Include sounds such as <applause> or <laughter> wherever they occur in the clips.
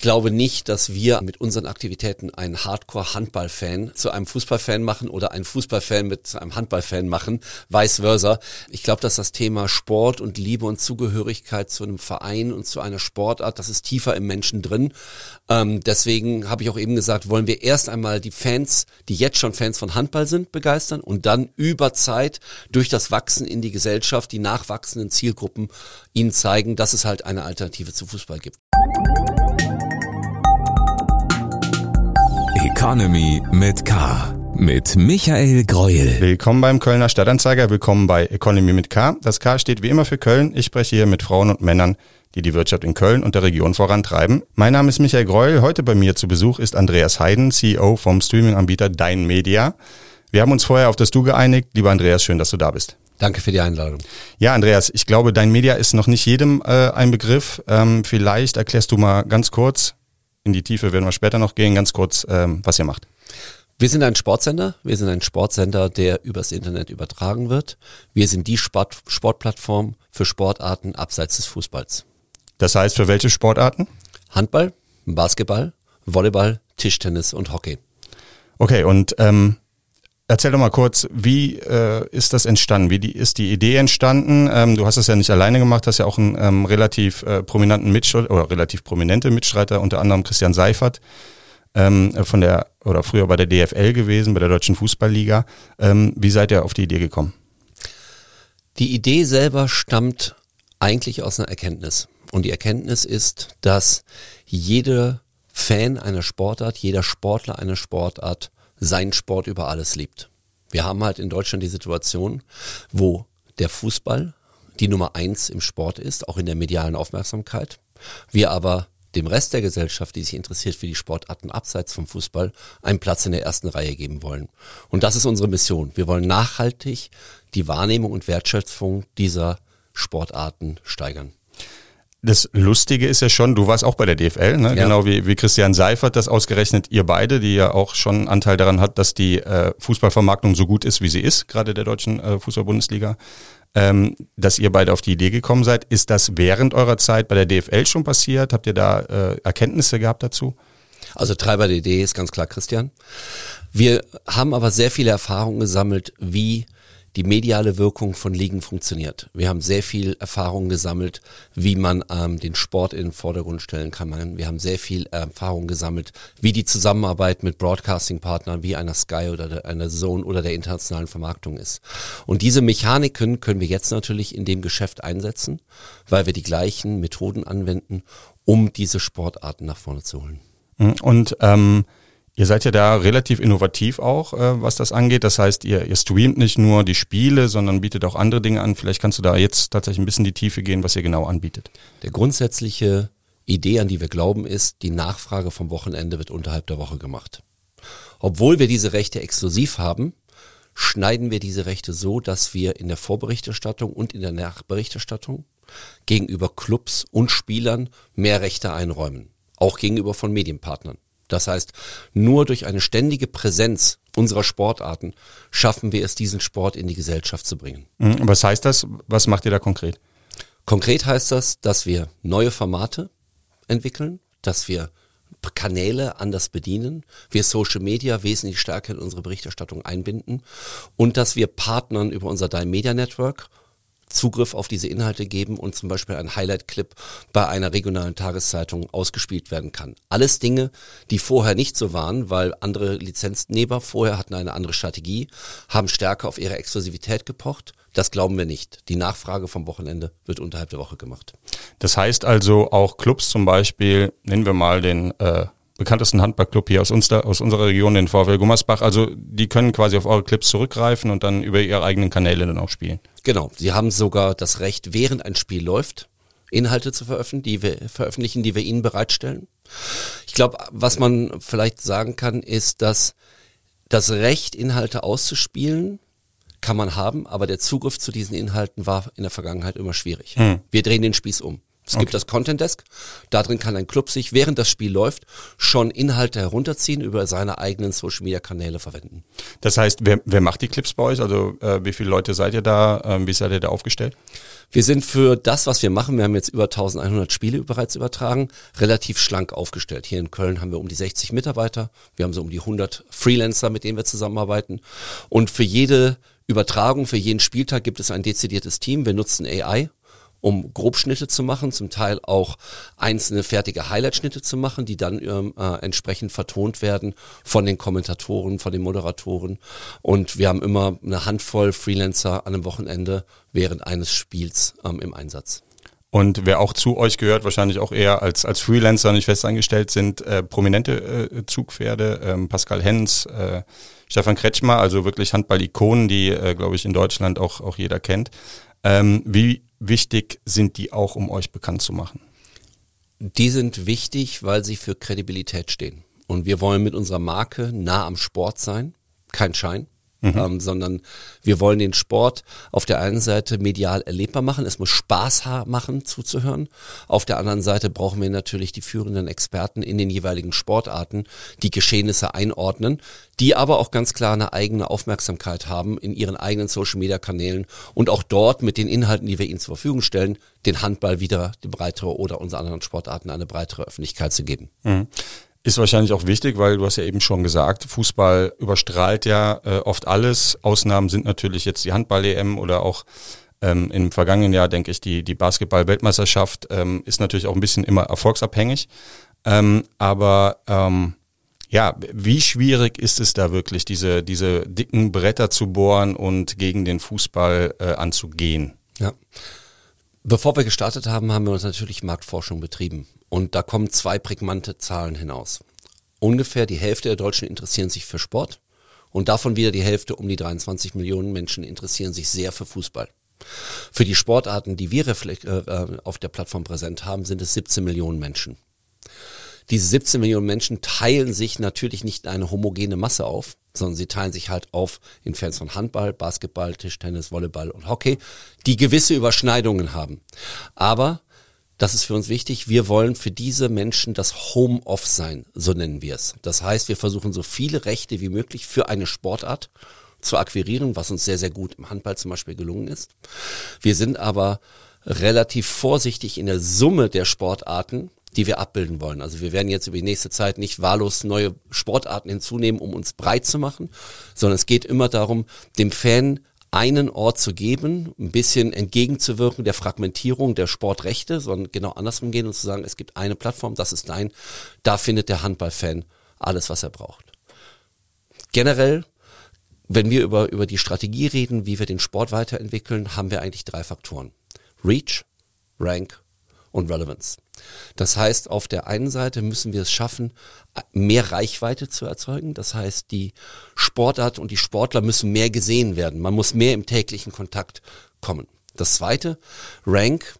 glaube nicht, dass wir mit unseren Aktivitäten einen Hardcore-Handball-Fan zu einem Fußballfan machen oder einen Fußballfan mit einem Handballfan machen, vice versa. Ich glaube, dass das Thema Sport und Liebe und Zugehörigkeit zu einem Verein und zu einer Sportart, das ist tiefer im Menschen drin. Ähm, deswegen habe ich auch eben gesagt, wollen wir erst einmal die Fans, die jetzt schon Fans von Handball sind, begeistern und dann über Zeit durch das Wachsen in die Gesellschaft, die nachwachsenden Zielgruppen ihnen zeigen, dass es halt eine Alternative zu Fußball gibt. Economy mit K. Mit Michael Greuel. Willkommen beim Kölner Stadtanzeiger, willkommen bei Economy mit K. Das K steht wie immer für Köln. Ich spreche hier mit Frauen und Männern, die die Wirtschaft in Köln und der Region vorantreiben. Mein Name ist Michael Greuel. Heute bei mir zu Besuch ist Andreas Heiden, CEO vom Streaming-Anbieter Dein Media. Wir haben uns vorher auf das Du geeinigt. Lieber Andreas, schön, dass du da bist. Danke für die Einladung. Ja, Andreas, ich glaube, Dein Media ist noch nicht jedem äh, ein Begriff. Ähm, vielleicht erklärst du mal ganz kurz, in die Tiefe werden wir später noch gehen, ganz kurz, ähm, was ihr macht. Wir sind ein Sportsender. Wir sind ein Sportsender, der übers Internet übertragen wird. Wir sind die Sport Sportplattform für Sportarten abseits des Fußballs. Das heißt, für welche Sportarten? Handball, Basketball, Volleyball, Tischtennis und Hockey. Okay, und ähm, Erzähl doch mal kurz, wie äh, ist das entstanden? Wie die, ist die Idee entstanden? Ähm, du hast es ja nicht alleine gemacht, hast ja auch einen ähm, relativ äh, prominenten Mitstreiter oder relativ prominente Mitstreiter, unter anderem Christian Seifert ähm, von der oder früher bei der DFL gewesen, bei der Deutschen Fußballliga. Ähm, wie seid ihr auf die Idee gekommen? Die Idee selber stammt eigentlich aus einer Erkenntnis. Und die Erkenntnis ist, dass jeder Fan einer Sportart, jeder Sportler einer Sportart seinen Sport über alles liebt. Wir haben halt in Deutschland die Situation, wo der Fußball die Nummer eins im Sport ist, auch in der medialen Aufmerksamkeit. Wir aber dem Rest der Gesellschaft, die sich interessiert für die Sportarten abseits vom Fußball, einen Platz in der ersten Reihe geben wollen. Und das ist unsere Mission. Wir wollen nachhaltig die Wahrnehmung und Wertschätzung dieser Sportarten steigern das Lustige ist ja schon, du warst auch bei der DFL, ne? Ja. genau wie, wie Christian Seifert das ausgerechnet, ihr beide, die ja auch schon einen Anteil daran hat, dass die äh, Fußballvermarktung so gut ist, wie sie ist, gerade der deutschen äh, Fußball-Bundesliga, ähm, dass ihr beide auf die Idee gekommen seid. Ist das während eurer Zeit bei der DFL schon passiert? Habt ihr da äh, Erkenntnisse gehabt dazu? Also Treiber der Idee ist ganz klar Christian. Wir haben aber sehr viele Erfahrungen gesammelt, wie die mediale Wirkung von Ligen funktioniert. Wir haben sehr viel Erfahrung gesammelt, wie man ähm, den Sport in den Vordergrund stellen kann. Wir haben sehr viel Erfahrung gesammelt, wie die Zusammenarbeit mit Broadcasting-Partnern wie einer Sky oder einer Zone oder der internationalen Vermarktung ist. Und diese Mechaniken können wir jetzt natürlich in dem Geschäft einsetzen, weil wir die gleichen Methoden anwenden, um diese Sportarten nach vorne zu holen. Und ähm Ihr seid ja da relativ innovativ auch, äh, was das angeht. Das heißt, ihr, ihr streamt nicht nur die Spiele, sondern bietet auch andere Dinge an. Vielleicht kannst du da jetzt tatsächlich ein bisschen die Tiefe gehen, was ihr genau anbietet. Der grundsätzliche Idee, an die wir glauben, ist, die Nachfrage vom Wochenende wird unterhalb der Woche gemacht. Obwohl wir diese Rechte exklusiv haben, schneiden wir diese Rechte so, dass wir in der Vorberichterstattung und in der Nachberichterstattung gegenüber Clubs und Spielern mehr Rechte einräumen. Auch gegenüber von Medienpartnern. Das heißt, nur durch eine ständige Präsenz unserer Sportarten schaffen wir es, diesen Sport in die Gesellschaft zu bringen. Mhm. Was heißt das? Was macht ihr da konkret? Konkret heißt das, dass wir neue Formate entwickeln, dass wir Kanäle anders bedienen, wir Social Media wesentlich stärker in unsere Berichterstattung einbinden und dass wir Partnern über unser Dime Media Network Zugriff auf diese Inhalte geben und zum Beispiel ein Highlight-Clip bei einer regionalen Tageszeitung ausgespielt werden kann. Alles Dinge, die vorher nicht so waren, weil andere Lizenznehmer vorher hatten eine andere Strategie, haben stärker auf ihre Exklusivität gepocht. Das glauben wir nicht. Die Nachfrage vom Wochenende wird unterhalb der Woche gemacht. Das heißt also auch Clubs zum Beispiel, nennen wir mal den äh, bekanntesten Handballclub hier aus, uns, aus unserer Region, den VfL Gummersbach. Also die können quasi auf eure Clips zurückgreifen und dann über ihre eigenen Kanäle dann auch spielen. Genau, sie haben sogar das Recht, während ein Spiel läuft, Inhalte zu veröffentlichen, die wir veröffentlichen, die wir ihnen bereitstellen. Ich glaube, was man vielleicht sagen kann, ist, dass das Recht, Inhalte auszuspielen, kann man haben, aber der Zugriff zu diesen Inhalten war in der Vergangenheit immer schwierig. Hm. Wir drehen den Spieß um. Es okay. gibt das Content Desk. Da drin kann ein Club sich, während das Spiel läuft, schon Inhalte herunterziehen, über seine eigenen Social Media Kanäle verwenden. Das heißt, wer, wer macht die Clips bei euch? Also äh, wie viele Leute seid ihr da? Ähm, wie seid ihr da aufgestellt? Wir sind für das, was wir machen, wir haben jetzt über 1100 Spiele bereits übertragen, relativ schlank aufgestellt. Hier in Köln haben wir um die 60 Mitarbeiter, wir haben so um die 100 Freelancer, mit denen wir zusammenarbeiten. Und für jede Übertragung, für jeden Spieltag gibt es ein dezidiertes Team. Wir nutzen AI, um Grobschnitte zu machen, zum Teil auch einzelne fertige Highlight-Schnitte zu machen, die dann ähm, äh, entsprechend vertont werden von den Kommentatoren, von den Moderatoren. Und wir haben immer eine Handvoll Freelancer an einem Wochenende während eines Spiels ähm, im Einsatz. Und wer auch zu euch gehört, wahrscheinlich auch eher als, als Freelancer nicht fest angestellt sind, äh, prominente äh, Zugpferde, ähm, Pascal Hens, äh, Stefan Kretschmer, also wirklich Handball-Ikonen, die, äh, glaube ich, in Deutschland auch, auch jeder kennt. Ähm, wie wichtig sind die auch, um euch bekannt zu machen? Die sind wichtig, weil sie für Kredibilität stehen. Und wir wollen mit unserer Marke nah am Sport sein, kein Schein mhm. ähm, sondern wir wollen den Sport auf der einen Seite medial erlebbar machen. Es muss Spaß machen zuzuhören. Auf der anderen Seite brauchen wir natürlich die führenden Experten in den jeweiligen Sportarten, die Geschehnisse einordnen, die aber auch ganz klar eine eigene Aufmerksamkeit haben in ihren eigenen Social-Media-Kanälen und auch dort mit den Inhalten, die wir ihnen zur Verfügung stellen, den Handball wieder die breitere oder unsere anderen Sportarten eine breitere Öffentlichkeit zu geben. Mhm. Ist wahrscheinlich auch wichtig, weil du hast ja eben schon gesagt, Fußball überstrahlt ja äh, oft alles. Ausnahmen sind natürlich jetzt die Handball-EM oder auch ähm, im vergangenen Jahr, denke ich, die, die Basketball-Weltmeisterschaft ähm, ist natürlich auch ein bisschen immer erfolgsabhängig. Ähm, aber ähm, ja, wie schwierig ist es da wirklich, diese, diese dicken Bretter zu bohren und gegen den Fußball äh, anzugehen? Ja. Bevor wir gestartet haben, haben wir uns natürlich Marktforschung betrieben. Und da kommen zwei prägnante Zahlen hinaus. Ungefähr die Hälfte der Deutschen interessieren sich für Sport und davon wieder die Hälfte, um die 23 Millionen Menschen interessieren sich sehr für Fußball. Für die Sportarten, die wir äh, auf der Plattform präsent haben, sind es 17 Millionen Menschen. Diese 17 Millionen Menschen teilen sich natürlich nicht in eine homogene Masse auf, sondern sie teilen sich halt auf in Fans von Handball, Basketball, Tischtennis, Volleyball und Hockey, die gewisse Überschneidungen haben. Aber das ist für uns wichtig. Wir wollen für diese Menschen das Home-Off sein, so nennen wir es. Das heißt, wir versuchen so viele Rechte wie möglich für eine Sportart zu akquirieren, was uns sehr, sehr gut im Handball zum Beispiel gelungen ist. Wir sind aber relativ vorsichtig in der Summe der Sportarten, die wir abbilden wollen. Also wir werden jetzt über die nächste Zeit nicht wahllos neue Sportarten hinzunehmen, um uns breit zu machen, sondern es geht immer darum, dem Fan einen Ort zu geben, ein bisschen entgegenzuwirken der Fragmentierung der Sportrechte, sondern genau andersrum gehen und zu sagen, es gibt eine Plattform, das ist dein, da findet der Handballfan alles, was er braucht. Generell, wenn wir über, über die Strategie reden, wie wir den Sport weiterentwickeln, haben wir eigentlich drei Faktoren. Reach, Rank und Relevance. Das heißt, auf der einen Seite müssen wir es schaffen, mehr Reichweite zu erzeugen. Das heißt, die Sportart und die Sportler müssen mehr gesehen werden. Man muss mehr im täglichen Kontakt kommen. Das zweite, Rank.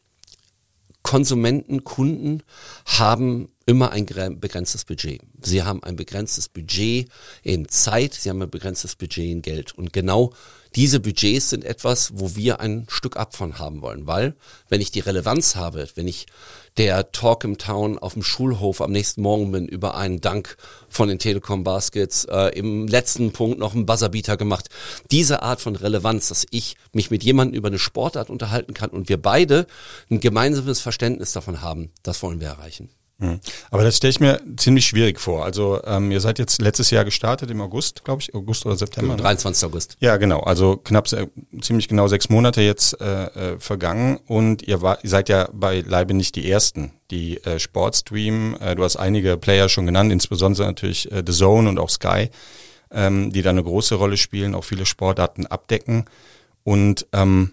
Konsumenten, Kunden haben immer ein begrenztes Budget. Sie haben ein begrenztes Budget in Zeit, sie haben ein begrenztes Budget in Geld. Und genau diese Budgets sind etwas, wo wir ein Stück ab von haben wollen, weil wenn ich die Relevanz habe, wenn ich der Talk im Town auf dem Schulhof am nächsten Morgen bin über einen Dank von den Telekom Baskets, äh, im letzten Punkt noch einen Buzzerbeater gemacht. Diese Art von Relevanz, dass ich mich mit jemandem über eine Sportart unterhalten kann und wir beide ein gemeinsames Verständnis davon haben, das wollen wir erreichen. Mhm. Aber das stelle ich mir ziemlich schwierig vor. Also ähm, ihr seid jetzt letztes Jahr gestartet im August, glaube ich, August oder September. 23. Ne? August. Ja, genau. Also knapp ziemlich genau sechs Monate jetzt äh, äh, vergangen und ihr, war, ihr seid ja bei Leibe nicht die ersten, die äh, Sport streamen. Äh, du hast einige Player schon genannt, insbesondere natürlich äh, The Zone und auch Sky, ähm, die da eine große Rolle spielen, auch viele Sportarten abdecken. Und ähm,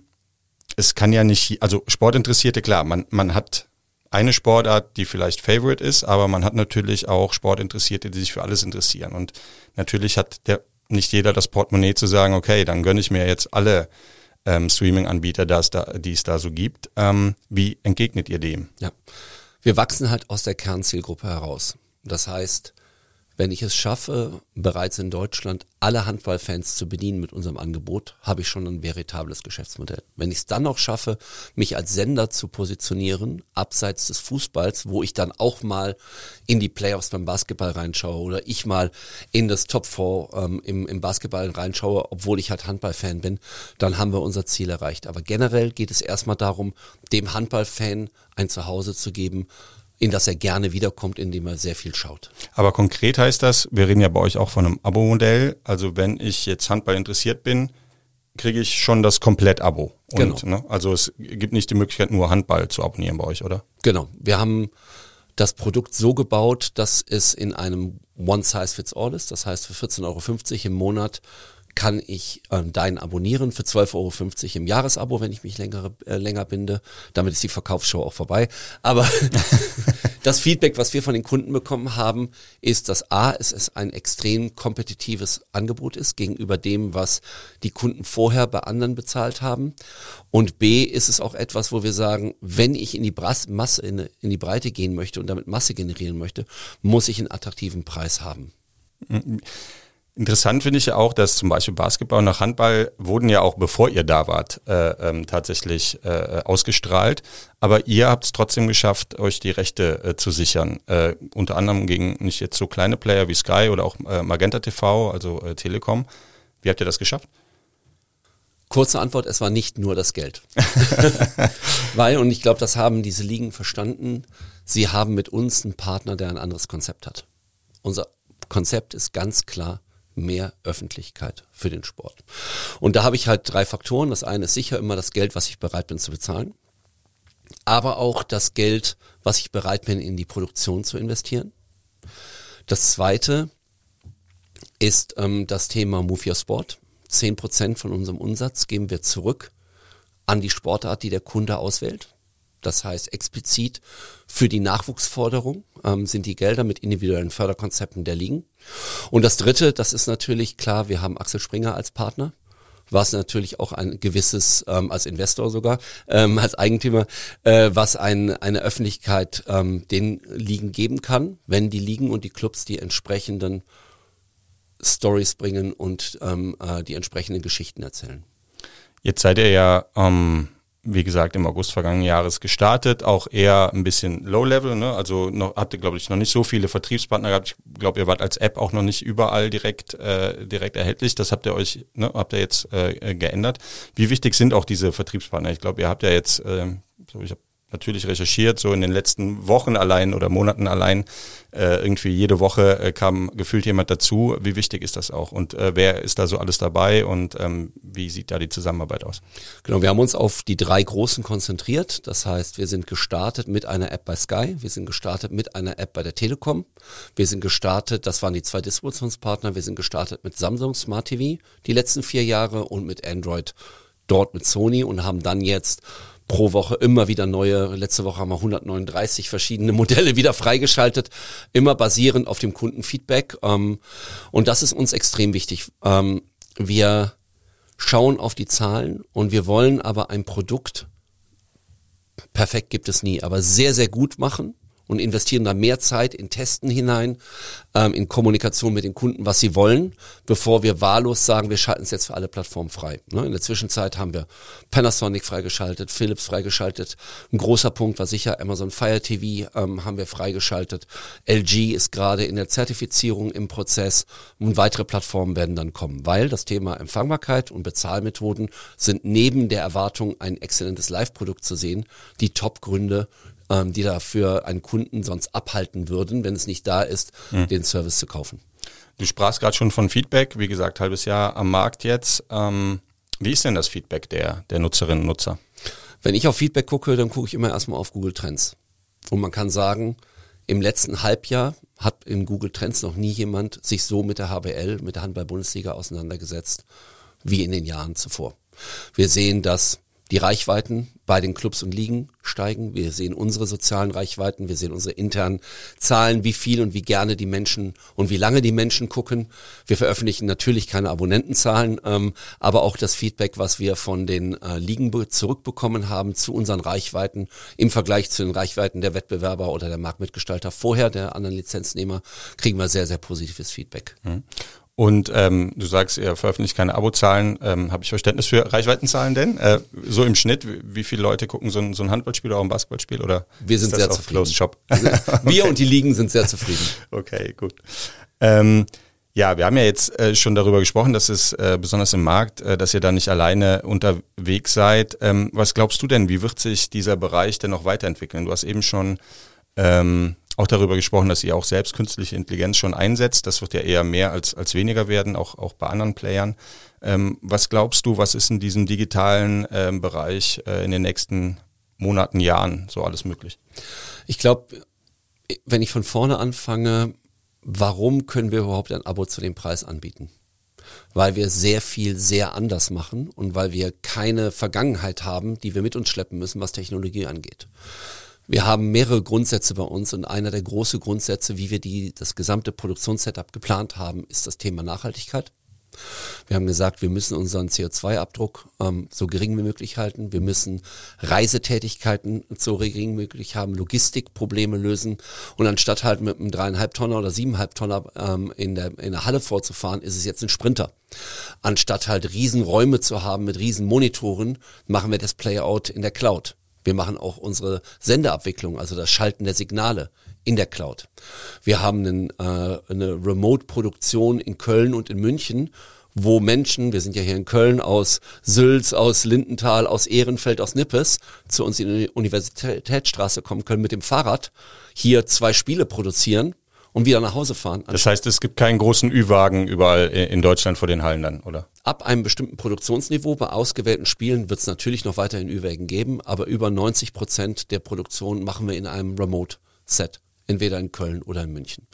es kann ja nicht, also Sportinteressierte, klar, man, man hat eine Sportart, die vielleicht Favorite ist, aber man hat natürlich auch Sportinteressierte, die sich für alles interessieren. Und natürlich hat der nicht jeder das Portemonnaie zu sagen, okay, dann gönne ich mir jetzt alle ähm, Streaming-Anbieter, die es da so gibt. Ähm, wie entgegnet ihr dem? Ja, wir wachsen halt aus der Kernzielgruppe heraus. Das heißt, Wenn ich es schaffe, bereits in Deutschland alle Handballfans zu bedienen mit unserem Angebot, habe ich schon ein veritables Geschäftsmodell. Wenn ich es dann noch schaffe, mich als Sender zu positionieren, abseits des Fußballs, wo ich dann auch mal in die Playoffs beim Basketball reinschaue oder ich mal in das Top 4 ähm, im, im Basketball reinschaue, obwohl ich halt Handballfan bin, dann haben wir unser Ziel erreicht. Aber generell geht es erstmal darum, dem Handballfan ein Zuhause zu geben, in das er gerne wiederkommt, indem er sehr viel schaut. Aber konkret heißt das, wir reden ja bei euch auch von einem Abo-Modell. Also wenn ich jetzt Handball interessiert bin, kriege ich schon das Komplett-Abo. Genau. Ne, also es gibt nicht die Möglichkeit, nur Handball zu abonnieren bei euch, oder? Genau. Wir haben das Produkt so gebaut, dass es in einem One-Size-Fits-All ist. Das heißt, für 14,50 Euro im Monat kann ich ähm, deinen abonnieren für 12,50 Euro im Jahresabo, wenn ich mich länger, äh, länger binde. Damit ist die Verkaufsshow auch vorbei. Aber <laughs> das Feedback, was wir von den Kunden bekommen haben, ist, dass A, es ist ein extrem kompetitives Angebot ist gegenüber dem, was die Kunden vorher bei anderen bezahlt haben. Und B, ist es auch etwas, wo wir sagen, wenn ich in die Brass Masse, in, in die Breite gehen möchte und damit Masse generieren möchte, muss ich einen attraktiven Preis haben. Interessant finde ich ja auch, dass zum Beispiel Basketball und Handball wurden ja auch, bevor ihr da wart, äh, ähm, tatsächlich äh, ausgestrahlt. Aber ihr habt es trotzdem geschafft, euch die Rechte äh, zu sichern. Äh, unter anderem gegen nicht jetzt so kleine Player wie Sky oder auch äh, Magenta TV, also äh, Telekom. Wie habt ihr das geschafft? Kurze Antwort, es war nicht nur das Geld. <laughs> Weil, und ich glaube, das haben diese Ligen verstanden, sie haben mit uns einen Partner, der ein anderes Konzept hat. Unser Konzept ist ganz klar mehr Öffentlichkeit für den Sport. Und da habe ich halt drei Faktoren. Das eine ist sicher immer das Geld, was ich bereit bin zu bezahlen, aber auch das Geld, was ich bereit bin, in die Produktion zu investieren. Das zweite ist ähm, das Thema Move Your Sport. Zehn Prozent von unserem Umsatz geben wir zurück an die Sportart, die der Kunde auswählt. Das heißt, explizit für die Nachwuchsforderung ähm, sind die Gelder mit individuellen Förderkonzepten der Ligen. Und das Dritte, das ist natürlich klar, wir haben Axel Springer als Partner was natürlich auch ein gewisses, ähm, als Investor sogar, ähm, als Eigentümer, äh, was ein, eine Öffentlichkeit ähm, den Ligen geben kann, wenn die Ligen und die Clubs die entsprechenden Stories bringen und ähm, äh, die entsprechenden Geschichten erzählen. Jetzt seid ihr ja ähm, wie gesagt, im August vergangenen Jahres gestartet, auch eher ein bisschen Low-Level, ne? also noch, habt ihr, glaube ich, noch nicht so viele Vertriebspartner gehabt. Ich glaube, ihr wart als App auch noch nicht überall direkt, äh, direkt erhältlich. Das habt ihr euch, ne, habt ihr jetzt äh, geändert. Wie wichtig sind auch diese Vertriebspartner? Ich glaube, ihr habt ja jetzt, äh, ich habe natürlich recherchiert, so in den letzten Wochen allein oder Monaten allein. Äh, irgendwie jede Woche äh, kam gefühlt jemand dazu. Wie wichtig ist das auch? Und äh, wer ist da so alles dabei und ähm, wie sieht da die Zusammenarbeit aus? Genau, wir haben uns auf die drei großen konzentriert. Das heißt, wir sind gestartet mit einer App bei Sky, wir sind gestartet mit einer App bei der Telekom, wir sind gestartet, das waren die zwei Distributionspartner, wir sind gestartet mit Samsung Smart TV die letzten vier Jahre und mit Android dort mit Sony und haben dann jetzt pro Woche immer wieder neue. Letzte Woche haben wir 139 verschiedene Modelle wieder freigeschaltet, immer basierend auf dem Kundenfeedback. Ähm, und das ist uns extrem wichtig. Ähm, wir schauen auf die Zahlen und wir wollen aber ein Produkt, perfekt gibt es nie, aber sehr, sehr gut machen und investieren da mehr Zeit in Testen hinein, ähm, in Kommunikation mit den Kunden, was sie wollen, bevor wir wahllos sagen, wir schalten es jetzt für alle Plattformen frei. Ne? In der Zwischenzeit haben wir Panasonic freigeschaltet, Philips freigeschaltet. Ein großer Punkt war sicher Amazon Fire TV ähm, haben wir freigeschaltet. LG ist gerade in der Zertifizierung im Prozess und weitere Plattformen werden dann kommen, weil das Thema Empfangbarkeit und Bezahlmethoden sind neben der Erwartung, ein exzellentes Live-Produkt zu sehen, die Top-Gründe ähm, die dafür einen Kunden sonst abhalten würden, wenn es nicht da ist, mhm. den Service zu kaufen. Du sprachst gerade schon von Feedback, wie gesagt, halbes Jahr am Markt jetzt. Ähm, wie ist denn das Feedback der, der Nutzerinnen und Nutzer? Wenn ich auf Feedback gucke, dann gucke ich immer erstmal auf Google Trends. Und man kann sagen, im letzten Halbjahr hat in Google Trends noch nie jemand sich so mit der HBL, mit der Handball-Bundesliga auseinandergesetzt, wie in den Jahren zuvor. Wir sehen, dass die Reichweiten bei den Clubs und Ligen steigen. Wir sehen unsere sozialen Reichweiten, wir sehen unsere internen Zahlen, wie viel und wie gerne die Menschen und wie lange die Menschen gucken. Wir veröffentlichen natürlich keine Abonnentenzahlen, ähm, aber auch das Feedback, was wir von den äh, Ligen zurückbekommen haben zu unseren Reichweiten im Vergleich zu den Reichweiten der Wettbewerber oder der Marktmitgestalter vorher, der anderen Lizenznehmer, kriegen wir sehr, sehr positives Feedback. Mhm. Und ähm, du sagst, ihr veröffentlicht keine Abozahlen. Ähm, Habe ich Verständnis für Reichweitenzahlen denn? Äh, so im Schnitt, wie viele Leute gucken so ein, so ein Handballspiel oder auch ein Basketballspiel? Oder wir sind sehr zufrieden. Shop? <laughs> Wir okay. und die Ligen sind sehr zufrieden. Okay, gut. Ähm, ja, wir haben ja jetzt äh, schon darüber gesprochen, dass es äh, besonders im Markt, äh, dass ihr da nicht alleine unterwegs seid. Ähm, was glaubst du denn, wie wird sich dieser Bereich denn noch weiterentwickeln? Du hast eben schon ähm, auch darüber gesprochen, dass ihr auch selbst künstliche Intelligenz schon einsetzt. Das wird ja eher mehr als, als weniger werden, auch, auch bei anderen Playern. Ähm, was glaubst du, was ist in diesem digitalen ähm, Bereich äh, in den nächsten Monaten, Jahren so alles möglich? Ich glaube, wenn ich von vorne anfange, warum können wir überhaupt ein Abo zu dem Preis anbieten? Weil wir sehr viel sehr anders machen und weil wir keine Vergangenheit haben, die wir mit uns schleppen müssen, was Technologie angeht. Wir haben mehrere Grundsätze bei uns und einer der großen Grundsätze, wie wir die, das gesamte Produktionssetup geplant haben, ist das Thema Nachhaltigkeit. Wir haben gesagt, wir müssen unseren CO2-Abdruck ähm, so gering wie möglich halten. Wir müssen Reisetätigkeiten so gering wie möglich haben, Logistikprobleme lösen. Und anstatt halt mit einem dreieinhalb Tonner oder siebeneinhalb Tonner ähm, in, der, in der Halle vorzufahren, ist es jetzt ein Sprinter. Anstatt halt Riesenräume zu haben mit Riesenmonitoren, machen wir das Playout in der Cloud. Wir machen auch unsere Sendeabwicklung, also das Schalten der Signale in der Cloud. Wir haben einen, äh, eine Remote-Produktion in Köln und in München, wo Menschen, wir sind ja hier in Köln, aus Sülz, aus Lindenthal, aus Ehrenfeld, aus Nippes, zu uns in die Universitätsstraße kommen können mit dem Fahrrad, hier zwei Spiele produzieren und wieder nach Hause fahren. Das heißt, es gibt keinen großen Ü-Wagen überall in Deutschland vor den Hallen dann, oder? Ab einem bestimmten Produktionsniveau bei ausgewählten Spielen wird es natürlich noch weiterhin Ü-Wägen geben, aber über 90 Prozent der Produktion machen wir in einem Remote-Set, entweder in Köln oder in München.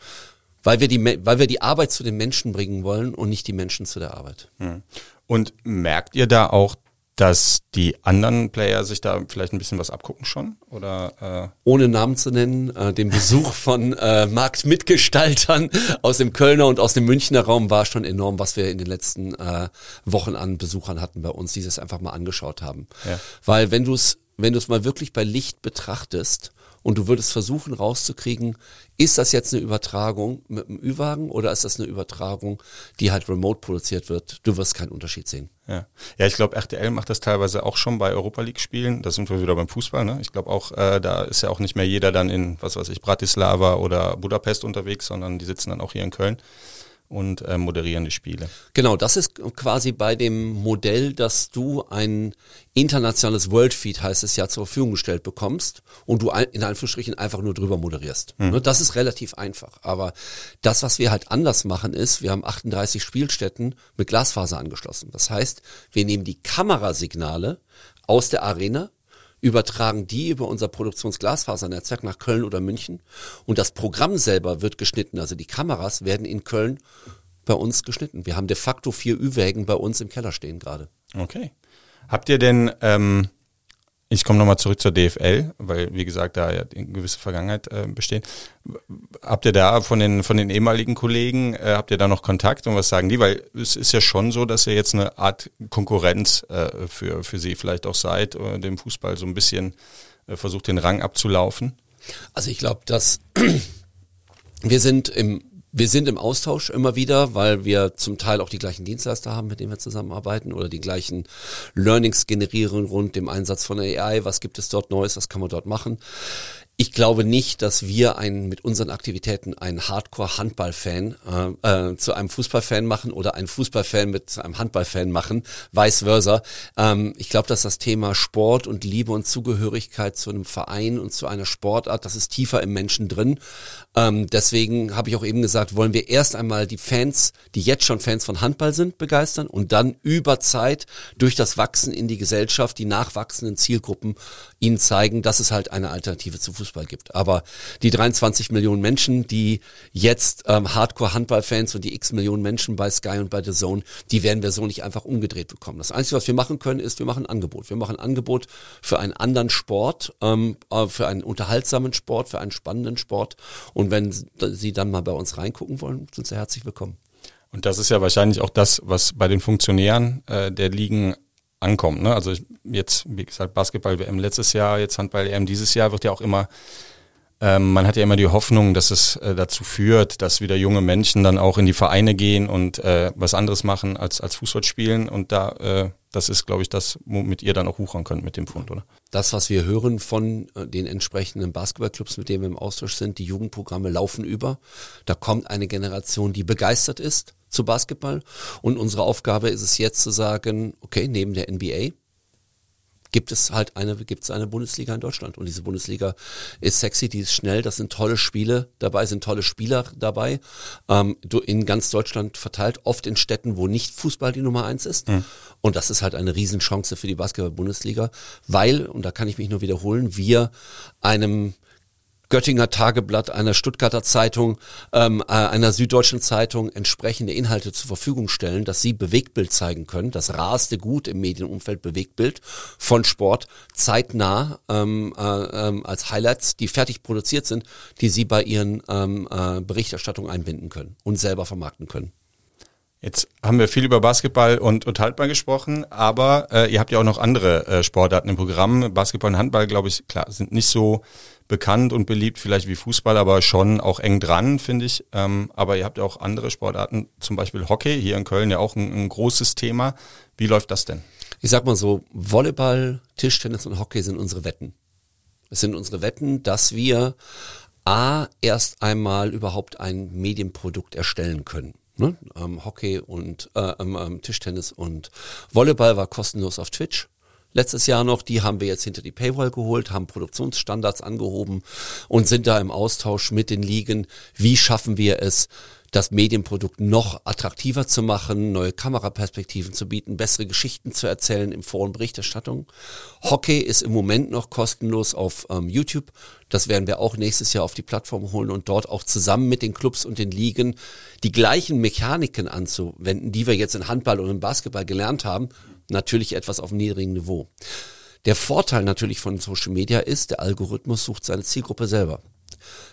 Weil wir, die, weil wir die Arbeit zu den Menschen bringen wollen und nicht die Menschen zu der Arbeit. Hm. Und merkt ihr da auch, dass die anderen Player sich da vielleicht ein bisschen was abgucken schon? Oder, äh? Ohne Namen zu nennen, äh, den Besuch <laughs> von äh, Marktmitgestaltern aus dem Kölner und aus dem Münchner Raum war schon enorm, was wir in den letzten äh, Wochen an Besuchern hatten bei uns, die das einfach mal angeschaut haben. Ja. Weil wenn du es wenn du es mal wirklich bei Licht betrachtest und du würdest versuchen rauszukriegen, ist das jetzt eine Übertragung mit einem Ü-Wagen oder ist das eine Übertragung, die halt remote produziert wird? Du wirst keinen Unterschied sehen. Ja, ja ich glaube, RTL macht das teilweise auch schon bei Europa League-Spielen. Da sind wir wieder beim Fußball. Ne? Ich glaube auch, äh, da ist ja auch nicht mehr jeder dann in, was weiß ich, Bratislava oder Budapest unterwegs, sondern die sitzen dann auch hier in Köln und äh, moderieren die Spiele. Genau, das ist quasi bei dem Modell, dass du ein internationales Worldfeed, heißt es ja, zur Verfügung gestellt bekommst und du in Anführungsstrichen einfach nur drüber moderierst. Mhm. Das ist relativ einfach. Aber das, was wir halt anders machen, ist, wir haben 38 Spielstätten mit Glasfaser angeschlossen. Das heißt, wir nehmen die Kamerasignale aus der Arena, übertragen die über unser Produktionsglasfasernetzwerk nach Köln oder München und das Programm selber wird geschnitten, also die Kameras werden in Köln bei uns geschnitten. Wir haben de facto vier Ü-Wägen bei uns im Keller stehen gerade. Okay. Habt ihr denn ähm, ich komme nochmal zurück zur DFL, weil, wie gesagt, da ja eine gewisse Vergangenheit äh, besteht. Habt ihr da von den, von den ehemaligen Kollegen, äh, habt ihr da noch Kontakt und was sagen die? Weil es ist ja schon so, dass ihr jetzt eine Art Konkurrenz äh, für, für sie vielleicht auch seid, oder dem Fußball so ein bisschen äh, versucht, den Rang abzulaufen. Also ich glaube, dass <clears throat> wir sind im wir sind im Austausch immer wieder, weil wir zum Teil auch die gleichen Dienstleister haben, mit denen wir zusammenarbeiten oder die gleichen Learnings generieren rund dem Einsatz von AI. Was gibt es dort Neues? Was kann man dort machen? Ich glaube nicht, dass wir einen, mit unseren Aktivitäten einen Hardcore-Handball-Fan äh, äh, zu einem Fußballfan machen oder einen Fußballfan mit einem Handballfan machen, vice versa. Ähm, ich glaube, dass das Thema Sport und Liebe und Zugehörigkeit zu einem Verein und zu einer Sportart, das ist tiefer im Menschen drin. Ähm, deswegen habe ich auch eben gesagt, wollen wir erst einmal die Fans, die jetzt schon Fans von Handball sind, begeistern und dann über Zeit durch das Wachsen in die Gesellschaft, die nachwachsenden Zielgruppen ihnen zeigen, dass es halt eine Alternative zu Fußball Fußball gibt. Aber die 23 Millionen Menschen, die jetzt ähm, Hardcore-Handball-Fans und die x Millionen Menschen bei Sky und bei The Zone, die werden wir so nicht einfach umgedreht bekommen. Das Einzige, was wir machen können, ist, wir machen ein Angebot. Wir machen ein Angebot für einen anderen Sport, ähm, äh, für einen unterhaltsamen Sport, für einen spannenden Sport. Und wenn Sie dann mal bei uns reingucken wollen, sind Sie herzlich willkommen. Und das ist ja wahrscheinlich auch das, was bei den Funktionären äh, der Ligen ankommt. Ne? Also jetzt, wie gesagt, Basketball-WM letztes Jahr, jetzt Handball-EM dieses Jahr wird ja auch immer, ähm, man hat ja immer die Hoffnung, dass es äh, dazu führt, dass wieder junge Menschen dann auch in die Vereine gehen und äh, was anderes machen als, als Fußball spielen. Und da, äh, das ist, glaube ich, das, womit ihr dann auch wuchern könnt mit dem Fund, oder? Das, was wir hören von äh, den entsprechenden Basketballclubs, mit denen wir im Austausch sind, die Jugendprogramme laufen über. Da kommt eine Generation, die begeistert ist zu Basketball. Und unsere Aufgabe ist es jetzt zu sagen, okay, neben der NBA gibt es halt eine, gibt es eine Bundesliga in Deutschland. Und diese Bundesliga ist sexy, die ist schnell, das sind tolle Spiele dabei, sind tolle Spieler dabei, ähm, in ganz Deutschland verteilt, oft in Städten, wo nicht Fußball die Nummer eins ist. Mhm. Und das ist halt eine Riesenchance für die Basketball-Bundesliga, weil, und da kann ich mich nur wiederholen, wir einem Göttinger Tageblatt, einer Stuttgarter Zeitung, ähm, äh, einer Süddeutschen Zeitung entsprechende Inhalte zur Verfügung stellen, dass sie Bewegtbild zeigen können, das raste gut im Medienumfeld Bewegtbild von Sport zeitnah ähm, äh, ähm, als Highlights, die fertig produziert sind, die sie bei ihren ähm, äh, Berichterstattungen einbinden können und selber vermarkten können. Jetzt haben wir viel über Basketball und, und Handball gesprochen, aber äh, ihr habt ja auch noch andere äh, Sportarten im Programm. Basketball und Handball, glaube ich, klar, sind nicht so bekannt und beliebt vielleicht wie Fußball, aber schon auch eng dran, finde ich. Ähm, aber ihr habt ja auch andere Sportarten, zum Beispiel Hockey, hier in Köln ja auch ein, ein großes Thema. Wie läuft das denn? Ich sag mal so, Volleyball, Tischtennis und Hockey sind unsere Wetten. Es sind unsere Wetten, dass wir A, erst einmal überhaupt ein Medienprodukt erstellen können. Ne? Ähm, Hockey und äh, ähm, ähm, Tischtennis und Volleyball war kostenlos auf Twitch. Letztes Jahr noch, die haben wir jetzt hinter die Paywall geholt, haben Produktionsstandards angehoben und sind da im Austausch mit den Ligen. Wie schaffen wir es, das Medienprodukt noch attraktiver zu machen, neue Kameraperspektiven zu bieten, bessere Geschichten zu erzählen im Foren Berichterstattung. Hockey ist im Moment noch kostenlos auf ähm, YouTube. Das werden wir auch nächstes Jahr auf die Plattform holen und dort auch zusammen mit den Clubs und den Ligen die gleichen Mechaniken anzuwenden, die wir jetzt in Handball und im Basketball gelernt haben, natürlich etwas auf einem niedrigen Niveau. Der Vorteil natürlich von Social Media ist, der Algorithmus sucht seine Zielgruppe selber.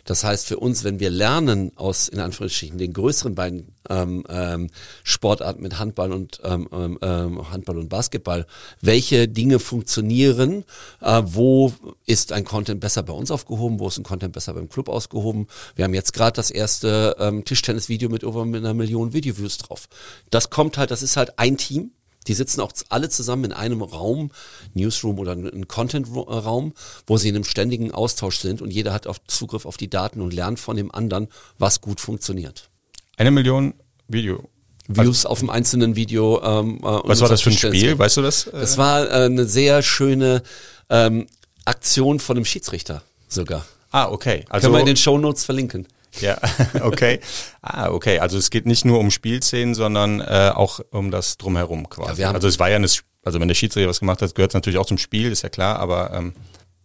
Das heißt für uns, wenn wir lernen aus, in Anführungsstrichen, den größeren beiden ähm, ähm, Sportarten mit Handball und ähm, ähm, ähm, Handball und Basketball, welche Dinge funktionieren, äh, wo ist ein Content besser bei uns aufgehoben, wo ist ein Content besser beim Club ausgehoben. Wir haben jetzt gerade das erste ähm, Tischtennis-Video mit über einer Million Video-Views drauf. Das kommt halt, das ist halt ein Team, die sitzen auch alle zusammen in einem Raum, Newsroom oder ein Content-Raum, wo sie in einem ständigen Austausch sind und jeder hat auch Zugriff auf die Daten und lernt von dem anderen, was gut funktioniert. Eine Million Video. Views also, auf dem einzelnen Video. Ähm, äh, was war das für ein Spiel? Weißt du das? Es war äh, eine sehr schöne ähm, Aktion von einem Schiedsrichter sogar. Ah, okay. Also, Können wir in den Show Notes verlinken. Ja, <laughs> okay. Ah, okay. Also es geht nicht nur um Spielszenen, sondern äh, auch um das drumherum quasi. Ja, also es war ja eine, also wenn der Schiedsrichter was gemacht hat, gehört es natürlich auch zum Spiel, ist ja klar, aber ähm,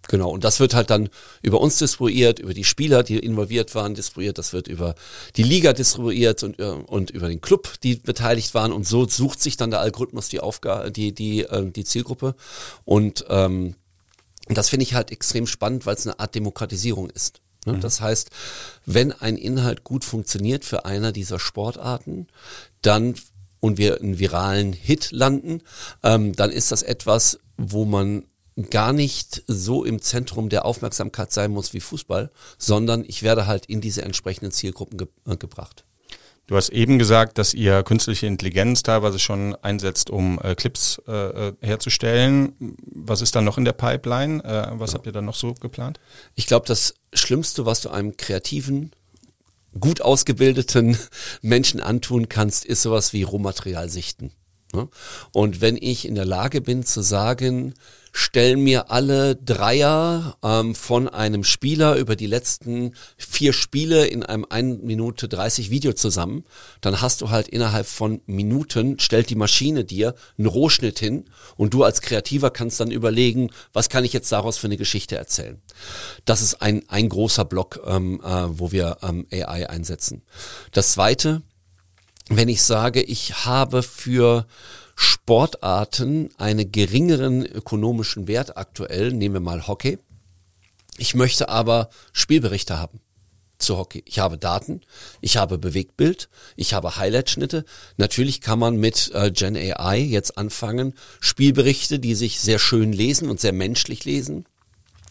Genau, und das wird halt dann über uns distribuiert, über die Spieler, die involviert waren, distribuiert, das wird über die Liga distribuiert und, äh, und über den Club, die beteiligt waren und so sucht sich dann der Algorithmus die Aufgabe, die, die, äh, die Zielgruppe und ähm, das finde ich halt extrem spannend, weil es eine Art Demokratisierung ist. Ne? Mhm. Das heißt, wenn ein Inhalt gut funktioniert für einer dieser Sportarten, dann und wir einen viralen Hit landen, ähm, dann ist das etwas, wo man gar nicht so im Zentrum der Aufmerksamkeit sein muss wie Fußball, sondern ich werde halt in diese entsprechenden Zielgruppen ge äh, gebracht. Du hast eben gesagt, dass ihr künstliche Intelligenz teilweise schon einsetzt, um äh, Clips äh, äh herzustellen. Was ist da noch in der Pipeline? Äh, was ja. habt ihr da noch so geplant? Ich glaube, das Schlimmste, was du einem kreativen, gut ausgebildeten <laughs> Menschen antun kannst, ist sowas wie Rohmaterial sichten. Ne? Und wenn ich in der Lage bin zu sagen, stell mir alle Dreier ähm, von einem Spieler über die letzten vier Spiele in einem 1 Minute 30 Video zusammen, dann hast du halt innerhalb von Minuten, stellt die Maschine dir einen Rohschnitt hin und du als Kreativer kannst dann überlegen, was kann ich jetzt daraus für eine Geschichte erzählen. Das ist ein, ein großer Block, ähm, äh, wo wir ähm, AI einsetzen. Das zweite, wenn ich sage, ich habe für Sportarten einen geringeren ökonomischen Wert aktuell, nehmen wir mal Hockey. Ich möchte aber Spielberichte haben zu Hockey. Ich habe Daten, ich habe Bewegtbild, ich habe Highlight-Schnitte. Natürlich kann man mit äh, Gen AI jetzt anfangen, Spielberichte, die sich sehr schön lesen und sehr menschlich lesen,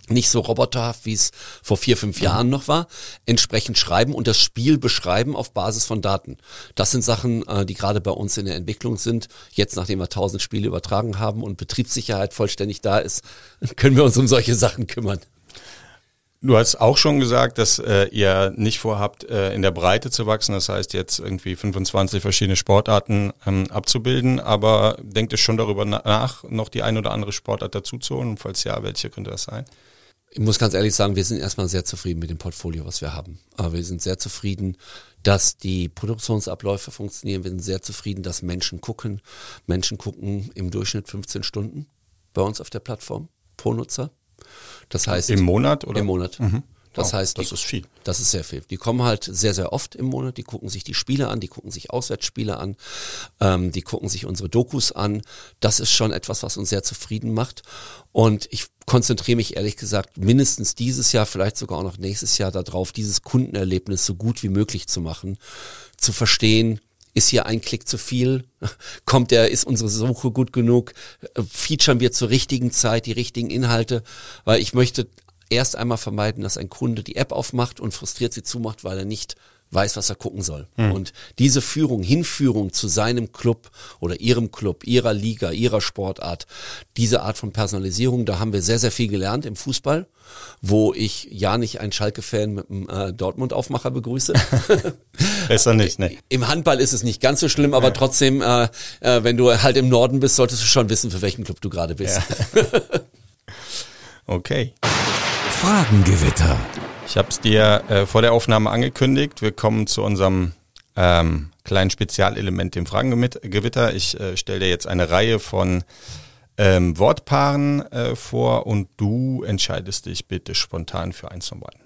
nicht so roboterhaft, wie es vor vier, fünf Jahren noch war, entsprechend schreiben und das Spiel beschreiben auf Basis von Daten. Das sind Sachen, äh, die gerade bei uns in der Entwicklung sind. Jetzt, nachdem wir tausend Spiele übertragen haben und Betriebssicherheit vollständig da ist, <laughs> können wir uns um solche Sachen kümmern. Du hast auch schon gesagt, dass äh, ihr nicht vorhabt, äh, in der Breite zu wachsen, das heißt jetzt irgendwie 25 verschiedene Sportarten ähm, abzubilden, aber denkt ihr schon darüber nach, noch die ein oder andere Sportart dazuzuholen? Falls ja, welche könnte das sein? Ich muss ganz ehrlich sagen, wir sind erstmal sehr zufrieden mit dem Portfolio, was wir haben. Aber wir sind sehr zufrieden, dass die Produktionsabläufe funktionieren. Wir sind sehr zufrieden, dass Menschen gucken. Menschen gucken im Durchschnitt 15 Stunden bei uns auf der Plattform pro Nutzer. Das heißt. Im Monat oder? Im Monat. Mhm. Das wow, heißt, das die, ist viel. Das ist sehr viel. Die kommen halt sehr, sehr oft im Monat. Die gucken sich die Spiele an, die gucken sich Auswärtsspiele an, ähm, die gucken sich unsere Dokus an. Das ist schon etwas, was uns sehr zufrieden macht. Und ich konzentriere mich ehrlich gesagt mindestens dieses Jahr, vielleicht sogar auch noch nächstes Jahr darauf, dieses Kundenerlebnis so gut wie möglich zu machen, zu verstehen, ist hier ein Klick zu viel? <laughs> Kommt der, ist unsere Suche gut genug? Featuren wir zur richtigen Zeit die richtigen Inhalte? Weil ich möchte erst einmal vermeiden, dass ein Kunde die App aufmacht und frustriert sie zumacht, weil er nicht weiß, was er gucken soll. Mhm. Und diese Führung, Hinführung zu seinem Club oder ihrem Club, ihrer Liga, ihrer Sportart, diese Art von Personalisierung, da haben wir sehr, sehr viel gelernt im Fußball, wo ich ja nicht einen Schalke-Fan mit einem äh, Dortmund-Aufmacher begrüße. <laughs> Besser nicht, ne? Im Handball ist es nicht ganz so schlimm, aber ja. trotzdem, äh, äh, wenn du halt im Norden bist, solltest du schon wissen, für welchen Club du gerade bist. Ja. <laughs> okay. Fragengewitter. Ich habe es dir äh, vor der Aufnahme angekündigt. Wir kommen zu unserem ähm, kleinen Spezialelement, dem Fragengewitter. Ich äh, stelle dir jetzt eine Reihe von ähm, Wortpaaren äh, vor und du entscheidest dich bitte spontan für eins von beiden.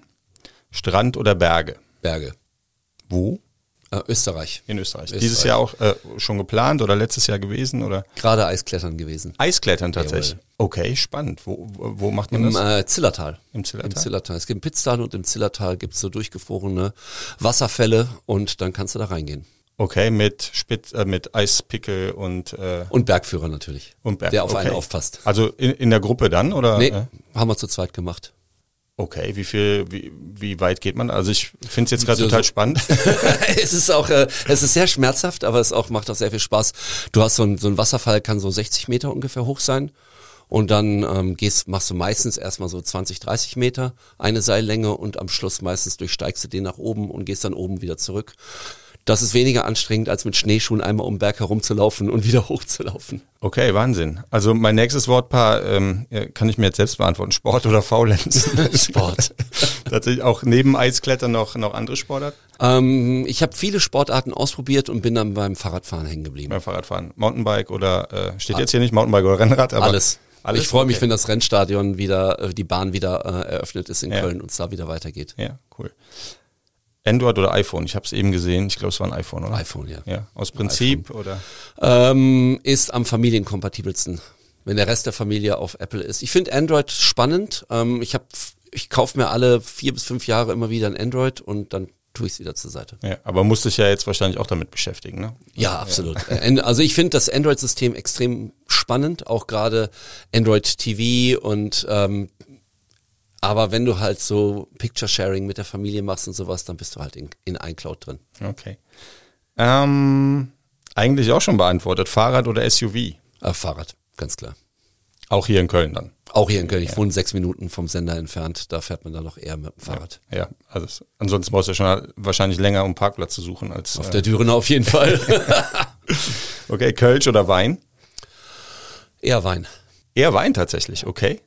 Strand oder Berge? Berge. Wo? Äh, Österreich. In Österreich. Österreich. Dieses Jahr auch äh, schon geplant oder letztes Jahr gewesen oder? Gerade Eisklettern gewesen. Eisklettern tatsächlich. Jawohl. Okay, spannend. Wo, wo macht man Im, das? Äh, Zillertal. Im Zillertal. Im Zillertal. Es gibt im Pitztal und im Zillertal gibt es so durchgefrorene Wasserfälle und dann kannst du da reingehen. Okay, mit Spitz, äh, mit Eispickel und äh, und Bergführer natürlich. Und Berg, der auf okay. einen aufpasst. Also in, in der Gruppe dann oder? Nee, äh? haben wir zu zweit gemacht. Okay, wie viel, wie, wie weit geht man? Also ich finde es jetzt gerade so, total spannend. <laughs> es ist auch, äh, es ist sehr schmerzhaft, aber es auch macht auch sehr viel Spaß. Du hast so ein, so ein Wasserfall, kann so 60 Meter ungefähr hoch sein. Und dann ähm, gehst, machst du meistens erstmal so 20, 30 Meter eine Seillänge und am Schluss meistens durchsteigst du den nach oben und gehst dann oben wieder zurück. Das ist weniger anstrengend, als mit Schneeschuhen einmal um den Berg herumzulaufen und wieder <laughs> hochzulaufen. Okay, Wahnsinn. Also mein nächstes Wortpaar ähm, kann ich mir jetzt selbst beantworten. Sport oder Faulenz? <laughs> <laughs> Sport. Tatsächlich auch neben Eisklettern noch, noch andere Sportarten? Ähm, ich habe viele Sportarten ausprobiert und bin dann beim Fahrradfahren hängen geblieben. Beim Fahrradfahren. Mountainbike oder, äh, steht jetzt hier nicht Mountainbike oder Rennrad? Aber Alles. Alles? Ich freue mich, okay. wenn das Rennstadion wieder, äh, die Bahn wieder äh, eröffnet ist in ja. Köln und es da wieder weitergeht. Ja, cool. Android oder iPhone? Ich habe es eben gesehen. Ich glaube, es war ein iPhone, oder? iPhone, ja. ja. Aus Prinzip oder? Ähm, ist am familienkompatibelsten, wenn der Rest der Familie auf Apple ist. Ich finde Android spannend. Ähm, ich habe, ich kaufe mir alle vier bis fünf Jahre immer wieder ein Android und dann tue ich es wieder zur Seite. Ja, aber musst dich ja jetzt wahrscheinlich auch damit beschäftigen, ne? Ja, absolut. Ja. Also ich finde das Android-System extrem spannend, auch gerade Android TV und ähm, aber wenn du halt so Picture-Sharing mit der Familie machst und sowas, dann bist du halt in, in iCloud drin. Okay. Ähm, eigentlich auch schon beantwortet. Fahrrad oder SUV? Äh, Fahrrad, ganz klar. Auch hier in Köln dann? Auch hier in Köln. Ich ja. wohne sechs Minuten vom Sender entfernt. Da fährt man dann noch eher mit dem Fahrrad. Ja, ja. also ansonsten brauchst du ja schon wahrscheinlich länger, um Parkplatz zu suchen als. Auf äh, der Dürener auf jeden Fall. <laughs> Okay, Kölsch oder Wein? Eher Wein. Eher Wein tatsächlich, okay.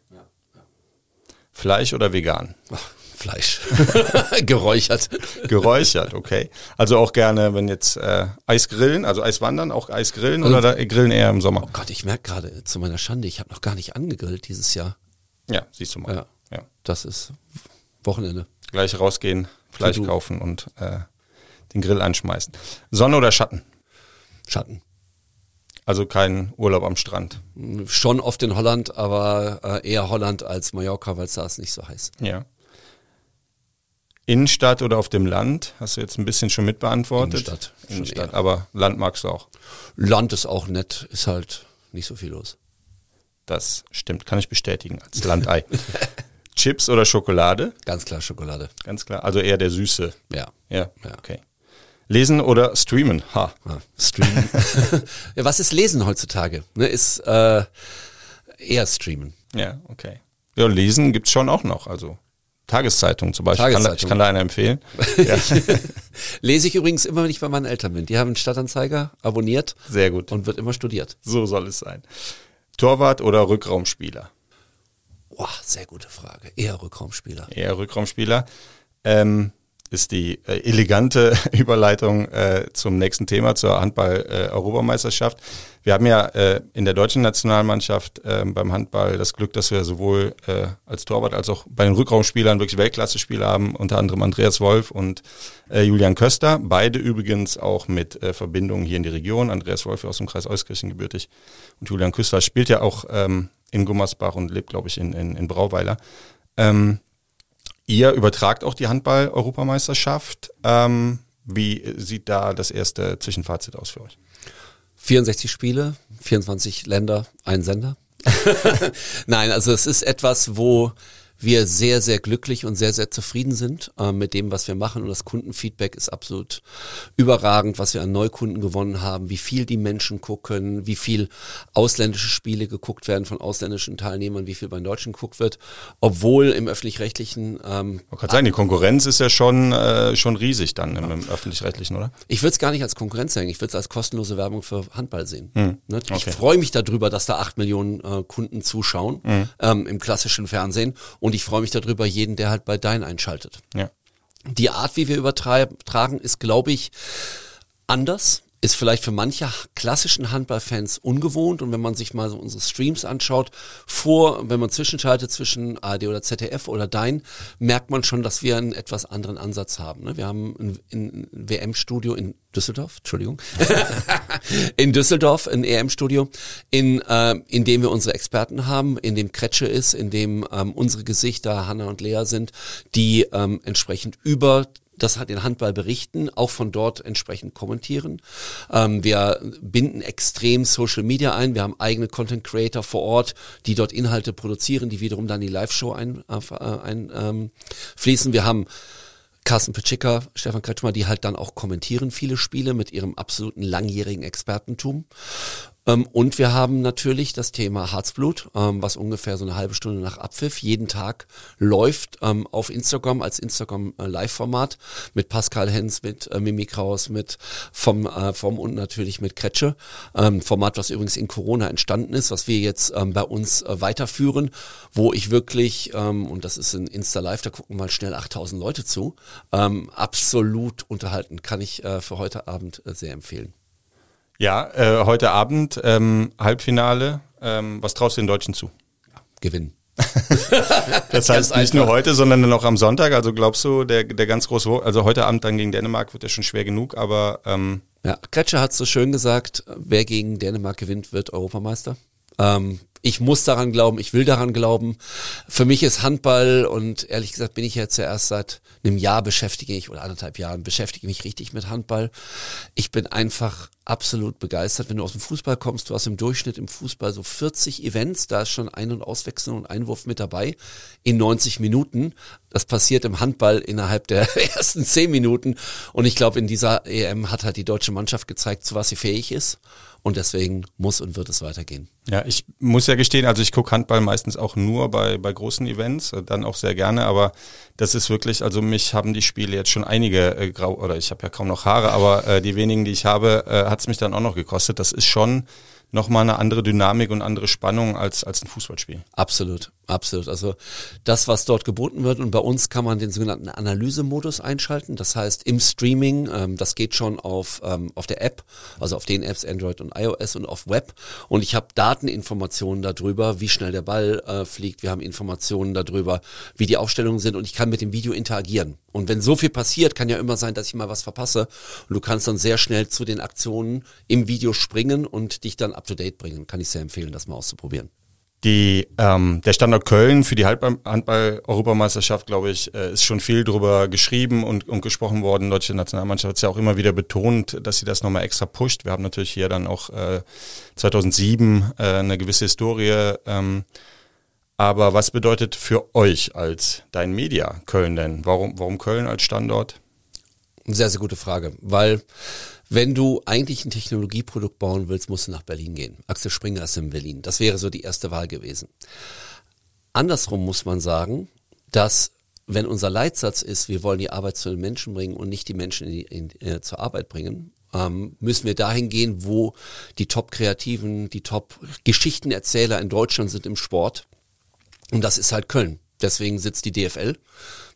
Fleisch oder vegan? Ach, Fleisch. <laughs> Geräuchert. Geräuchert, okay. Also auch gerne, wenn jetzt äh, Eisgrillen, also Eiswandern, auch Eisgrillen oder da, grillen eher im Sommer? Oh Gott, ich merke gerade zu meiner Schande, ich habe noch gar nicht angegrillt dieses Jahr. Ja, siehst du mal. Ja. Ja. Das ist Wochenende. Gleich rausgehen, Fleisch kaufen und äh, den Grill anschmeißen. Sonne oder Schatten? Schatten. Also kein Urlaub am Strand. Schon oft in Holland, aber äh, eher Holland als Mallorca, weil es da ist nicht so heiß. Ja. Innenstadt oder auf dem Land? Hast du jetzt ein bisschen schon mitbeantwortet? Innenstadt, Innenstadt, aber Land magst du auch. Land ist auch nett, ist halt nicht so viel los. Das stimmt, kann ich bestätigen als Landei. <laughs> Chips oder Schokolade? Ganz klar Schokolade. Ganz klar. Also eher der Süße. Ja. Ja, Ja. okay. Lesen oder streamen? Ha. Ja, streamen. <laughs> ja, was ist Lesen heutzutage? Ne, ist äh, eher streamen. Ja, okay. Ja, lesen gibt's schon auch noch. Also Tageszeitung zum Beispiel. Kann da, ich Tageszeitung. kann da eine empfehlen. <laughs> ja, <laughs> Lese ich übrigens immer, wenn ich bei meinen Eltern bin. Die haben einen Stadtanzeiger abonniert sehr gut. und wird immer studiert. So soll es sein. Torwart oder Rückraumspieler? Boah, sehr gute Frage. Eher Rückraumspieler. Eher Rückraumspieler. Ähm, ist die äh, elegante <laughs> Überleitung äh, zum nächsten Thema, zur Handball-Europameisterschaft. wir haben ja äh, in der deutschen Nationalmannschaft äh, beim Handball das Glück, dass wir sowohl äh, als Torwart als auch bei den Rückraumspielern wirklich Weltklasse-Spieler haben, unter anderem Andreas Wolf und äh, Julian Köster. Beide übrigens auch mit äh, Verbindungen hier in die Region. Andreas Wolf aus dem Kreis Euskirchen gebürtig und Julian Köster spielt ja auch ähm, in Gummersbach und lebt, glaube ich, in, in, in Brauweiler. Ähm, Ihr übertragt auch die Handball-Europameisterschaft. Ähm, wie sieht da das erste Zwischenfazit aus für euch? 64 Spiele, 24 Länder, ein Sender. <laughs> Nein, also es ist etwas, wo wir sehr, sehr glücklich und sehr, sehr zufrieden sind äh, mit dem, was wir machen. Und das Kundenfeedback ist absolut überragend, was wir an Neukunden gewonnen haben, wie viel die Menschen gucken, wie viel ausländische Spiele geguckt werden von ausländischen Teilnehmern, wie viel bei Deutschen geguckt wird. Obwohl im öffentlich-rechtlichen ähm, Man kann sagen, die Konkurrenz ist ja schon, äh, schon riesig dann im, im öffentlich-rechtlichen, oder? Ich würde es gar nicht als Konkurrenz sehen, ich würde es als kostenlose Werbung für Handball sehen. Ne? Ich Hm. okay. freue mich darüber, dass da acht Millionen äh, Kunden zuschauen Hm. ähm, im klassischen Fernsehen und ich freue mich darüber, jeden, der halt bei Dein einschaltet. Ja. Die Art, wie wir übertragen, ist, glaube ich, anders. Ist vielleicht für manche klassischen Handballfans ungewohnt und wenn man sich mal so unsere Streams anschaut, vor, wenn man zwischenschaltet zwischen ARD oder ZDF oder Dein, merkt man schon, dass wir einen etwas anderen Ansatz haben. ne? Wir haben ein, ein WM-Studio in Düsseldorf, Entschuldigung, <laughs> in Düsseldorf ein EM-Studio, in, äh, in dem wir unsere Experten haben, in dem Kretsche ist, in dem ähm, unsere Gesichter, Hanna und Lea sind, die ähm, entsprechend über das hat den Handball berichten, auch von dort entsprechend kommentieren. Ähm, wir binden extrem Social Media ein. Wir haben eigene Content Creator vor Ort, die dort Inhalte produzieren, die wiederum dann die Live-Show ein, äh, ein, ähm. Wir haben Carsten Pitschika, Stefan Kretschmer, die halt dann auch kommentieren viele Spiele mit ihrem absoluten langjährigen Expertentum. Ähm, und wir haben natürlich das Thema Herzblut, ähm, was ungefähr so eine halbe Stunde nach Abpfiff jeden Tag läuft ähm, auf Instagram als Instagram äh, Live-Format mit Pascal Hens, mit äh, Mimi Kraus, mit vom, äh, vom und natürlich mit Kretsche. Format, was übrigens in Corona entstanden ist, was wir jetzt bei uns weiterführen, wo ich wirklich, und das ist in Insta Live, da gucken mal schnell 8000 Leute zu, absolut unterhalten, kann ich für heute Abend sehr empfehlen. Ja, äh, heute Abend ähm, Halbfinale. Ähm, was traust du den Deutschen zu? Gewinnen. <laughs> Das heißt nicht nur heute, sondern dann auch am Sonntag. Also glaubst du, der, der ganz große, also heute Abend dann gegen Dänemark wird ja schon schwer genug, aber ähm, Ja, Kretscher hat so schön gesagt, wer gegen Dänemark gewinnt, wird Europameister. Ähm, ich muss daran glauben, ich will daran glauben. Für mich ist Handball und ehrlich gesagt bin ich ja erst seit einem Jahr beschäftige ich oder anderthalb Jahren beschäftige mich richtig mit Handball. Ich bin einfach absolut begeistert. Wenn du aus dem Fußball kommst, du hast im Durchschnitt im Fußball so 40 Events, da ist schon Ein- und Auswechseln und Einwurf mit dabei in 90 Minuten. Das passiert im Handball innerhalb der <laughs> ersten zehn Minuten. Und ich glaube, in dieser EM hat halt die deutsche Mannschaft gezeigt, zu was sie fähig ist. Und deswegen muss und wird es weitergehen. Ja, ich muss ja gestehen, also ich gucke Handball meistens auch nur bei, bei großen Events, äh, dann auch sehr gerne, aber das ist wirklich, also mich haben die Spiele jetzt schon einige äh, grau, oder ich habe ja kaum noch Haare, aber äh, die wenigen, die ich habe, äh, hat es mich dann auch noch gekostet. Das ist schon nochmal eine andere Dynamik und andere Spannung als, als ein Fußballspiel. Absolut, absolut. Also das, was dort geboten wird und bei uns kann man den sogenannten Analysemodus einschalten. Das heißt im Streaming, ähm, das geht schon auf, ähm, auf der App, also auf den Apps Android und iOS und auf Web. Und ich habe Dateninformationen darüber, wie schnell der Ball äh, fliegt. Wir haben Informationen darüber, wie die Aufstellungen sind und ich kann mit dem Video interagieren. Und wenn so viel passiert, kann ja immer sein, dass ich mal was verpasse. Und du kannst dann sehr schnell zu den Aktionen im Video springen und dich dann up to date bringen. Kann ich sehr empfehlen, das mal auszuprobieren. Die, ähm, der Standort Köln für die Handball-Europameisterschaft, glaube ich, äh, ist schon viel drüber geschrieben und, und gesprochen worden. Die deutsche Nationalmannschaft hat es ja auch immer wieder betont, dass sie das nochmal extra pusht. Wir haben natürlich hier dann auch äh, 2007 äh, eine gewisse Historie. Ähm, aber was bedeutet für euch als dein Media Köln denn? Warum, warum Köln als Standort? Sehr, sehr gute Frage, weil wenn du eigentlich ein Technologieprodukt bauen willst, musst du nach Berlin gehen. Axel Springer ist in Berlin. Das wäre so die erste Wahl gewesen. Andersrum muss man sagen, dass wenn unser Leitsatz ist, wir wollen die Arbeit zu den Menschen bringen und nicht die Menschen in die, in, äh, zur Arbeit bringen, ähm, müssen wir dahin gehen, wo die Top-Kreativen, die Top-Geschichtenerzähler in Deutschland sind im Sport. Und das ist halt Köln. Deswegen sitzt die DFL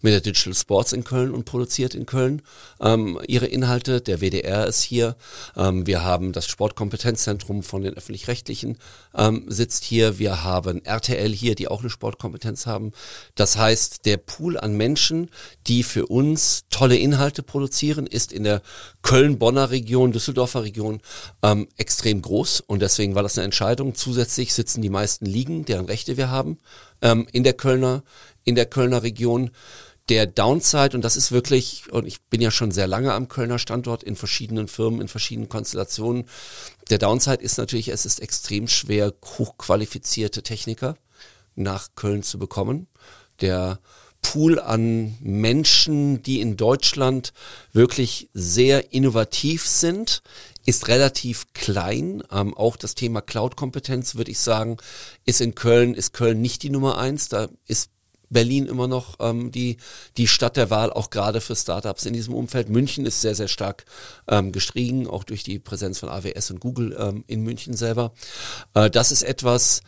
mit der Digital Sports in Köln und produziert in Köln ähm, ihre Inhalte. Der WDR ist hier. Ähm, wir haben das Sportkompetenzzentrum von den öffentlich-rechtlichen ähm, sitzt hier. Wir haben RTL hier, die auch eine Sportkompetenz haben. Das heißt, der Pool an Menschen, die für uns tolle Inhalte produzieren, ist in der Köln-Bonner Region, Düsseldorfer Region ähm, extrem groß. Und deswegen war das eine Entscheidung. Zusätzlich sitzen die meisten Ligen, deren Rechte wir haben, ähm, in der Kölner in der Kölner Region. Der Downside, und das ist wirklich, und ich bin ja schon sehr lange am Kölner Standort in verschiedenen Firmen, in verschiedenen Konstellationen. Der Downside ist natürlich, es ist extrem schwer, hochqualifizierte Techniker nach Köln zu bekommen. Der Pool an Menschen, die in Deutschland wirklich sehr innovativ sind, ist relativ klein. Ähm, auch das Thema Cloud-Kompetenz, würde ich sagen, ist in Köln, ist Köln nicht die Nummer eins. Da ist Berlin immer noch ähm, die, die Stadt der Wahl, auch gerade für Startups in diesem Umfeld. München ist sehr, sehr stark ähm, gestiegen, auch durch die Präsenz von AWS und Google ähm, in München selber. Äh, das ist etwas,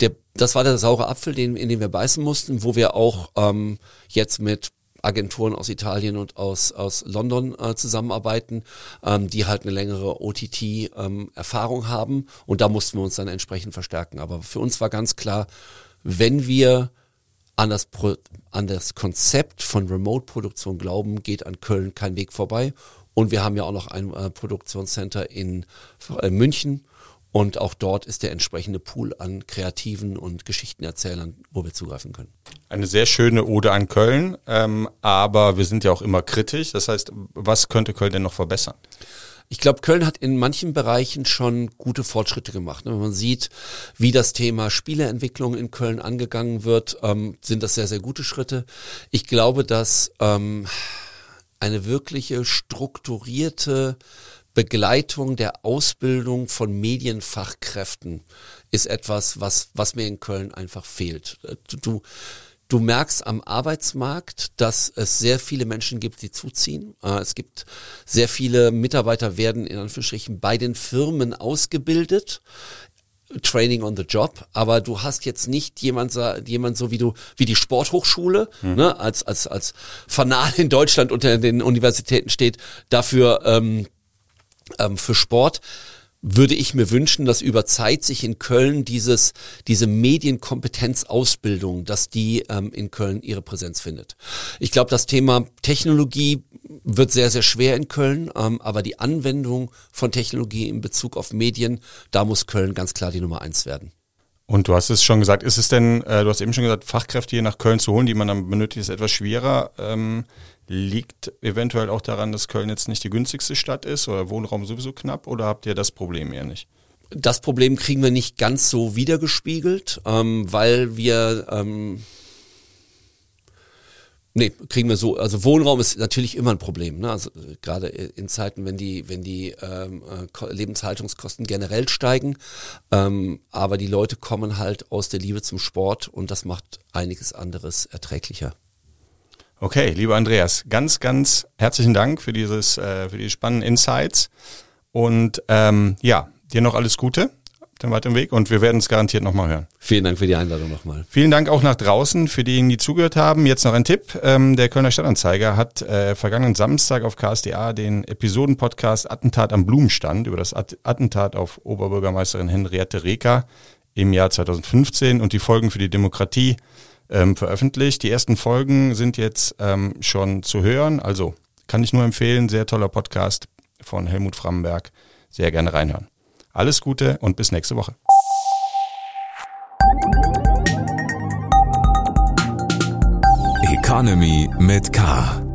der, das war der saure Apfel, den, in den wir beißen mussten, wo wir auch ähm, jetzt mit Agenturen aus Italien und aus, aus London äh, zusammenarbeiten, ähm, die halt eine längere OTT-Erfahrung ähm, haben. Und da mussten wir uns dann entsprechend verstärken. Aber für uns war ganz klar, wenn wir an das, Pro an das Konzept von Remote-Produktion glauben, geht an Köln kein Weg vorbei. Und wir haben ja auch noch ein äh, Produktionscenter in äh, München. Und auch dort ist der entsprechende Pool an Kreativen und Geschichtenerzählern, wo wir zugreifen können. Eine sehr schöne Ode an Köln, ähm, aber wir sind ja auch immer kritisch. Das heißt, was könnte Köln denn noch verbessern? Ich glaube, Köln hat in manchen Bereichen schon gute Fortschritte gemacht. Wenn man sieht, wie das Thema Spieleentwicklung in Köln angegangen wird, ähm, sind das sehr, sehr gute Schritte. Ich glaube, dass ähm, eine wirkliche strukturierte Begleitung der Ausbildung von Medienfachkräften ist etwas, was, was mir in Köln einfach fehlt. Du, Du merkst am Arbeitsmarkt, dass es sehr viele Menschen gibt, die zuziehen. Äh, es gibt sehr viele Mitarbeiter werden in Anführungsstrichen bei den Firmen ausgebildet. Training on the Job, aber du hast jetzt nicht jemand, jemand so wie du, wie die Sporthochschule, mhm. ne, als, als, als Fanal in Deutschland unter den Universitäten steht, dafür ähm, ähm, für Sport würde ich mir wünschen, dass über Zeit sich in Köln dieses, diese Medienkompetenzausbildung, dass die ähm, in Köln ihre Präsenz findet. Ich glaube, das Thema Technologie wird sehr, sehr schwer in Köln, ähm, aber die Anwendung von Technologie in Bezug auf Medien, da muss Köln ganz klar die Nummer eins werden. Und du hast es schon gesagt, ist es denn, äh, du hast eben schon gesagt, Fachkräfte hier nach Köln zu holen, die man dann benötigt, ist etwas schwerer. Ähm, liegt eventuell auch daran, dass Köln jetzt nicht die günstigste Stadt ist oder Wohnraum sowieso knapp oder habt ihr das Problem eher nicht? Das Problem kriegen wir nicht ganz so wiedergespiegelt, ähm, weil wir ähm, Nee, kriegen wir so. Also Wohnraum ist natürlich immer ein Problem. Ne? Also äh, gerade in Zeiten, wenn die, wenn die ähm, äh, Lebenshaltungskosten generell steigen. Ähm, aber die Leute kommen halt aus der Liebe zum Sport und das macht einiges anderes erträglicher. Okay, lieber Andreas, ganz, ganz herzlichen Dank für dieses, äh, für die spannenden Insights. Und ähm, ja, dir noch alles Gute den weiteren Weg und wir werden es garantiert nochmal hören. Vielen Dank für die Einladung nochmal. Vielen Dank auch nach draußen für diejenigen, die zugehört haben. Jetzt noch ein Tipp. Ähm, der Kölner Stadtanzeiger hat äh, vergangenen Samstag auf KSDA den Episodenpodcast Attentat am Blumenstand über das At Attentat auf Oberbürgermeisterin Henriette Reker im Jahr 2015 und die Folgen für die Demokratie ähm, veröffentlicht. Die ersten Folgen sind jetzt ähm, schon zu hören. Also kann ich nur empfehlen. Sehr toller Podcast von Helmut Frammenberg. Sehr gerne reinhören. Alles Gute und bis nächste Woche. Economy mit K.